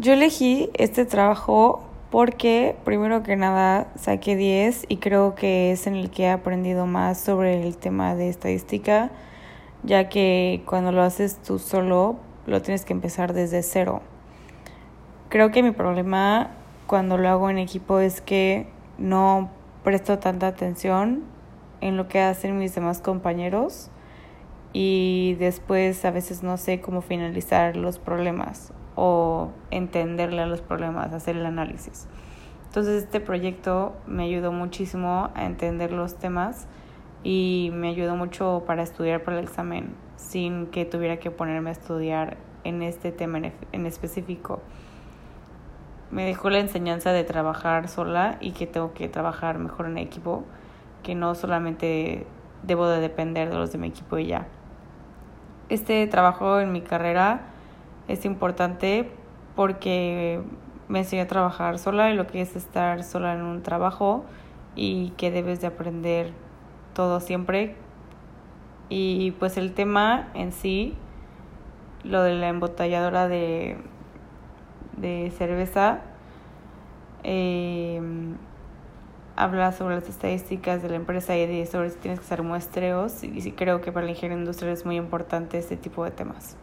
Yo elegí este trabajo porque primero que nada saqué 10 y creo que es en el que he aprendido más sobre el tema de estadística, ya que cuando lo haces tú solo lo tienes que empezar desde cero. Creo que mi problema cuando lo hago en equipo es que no presto tanta atención en lo que hacen mis demás compañeros y después a veces no sé cómo finalizar los problemas o entenderle a los problemas, hacer el análisis. Entonces este proyecto me ayudó muchísimo a entender los temas y me ayudó mucho para estudiar para el examen sin que tuviera que ponerme a estudiar en este tema en específico. Me dejó la enseñanza de trabajar sola y que tengo que trabajar mejor en equipo, que no solamente debo de depender de los de mi equipo y ya. Este trabajo en mi carrera es importante porque me enseñó a trabajar sola y lo que es estar sola en un trabajo y que debes de aprender todo siempre. Y pues el tema en sí, lo de la embotelladora de, de cerveza, eh, habla sobre las estadísticas de la empresa y sobre si tienes que hacer muestreos y, y creo que para la ingeniería industrial es muy importante este tipo de temas.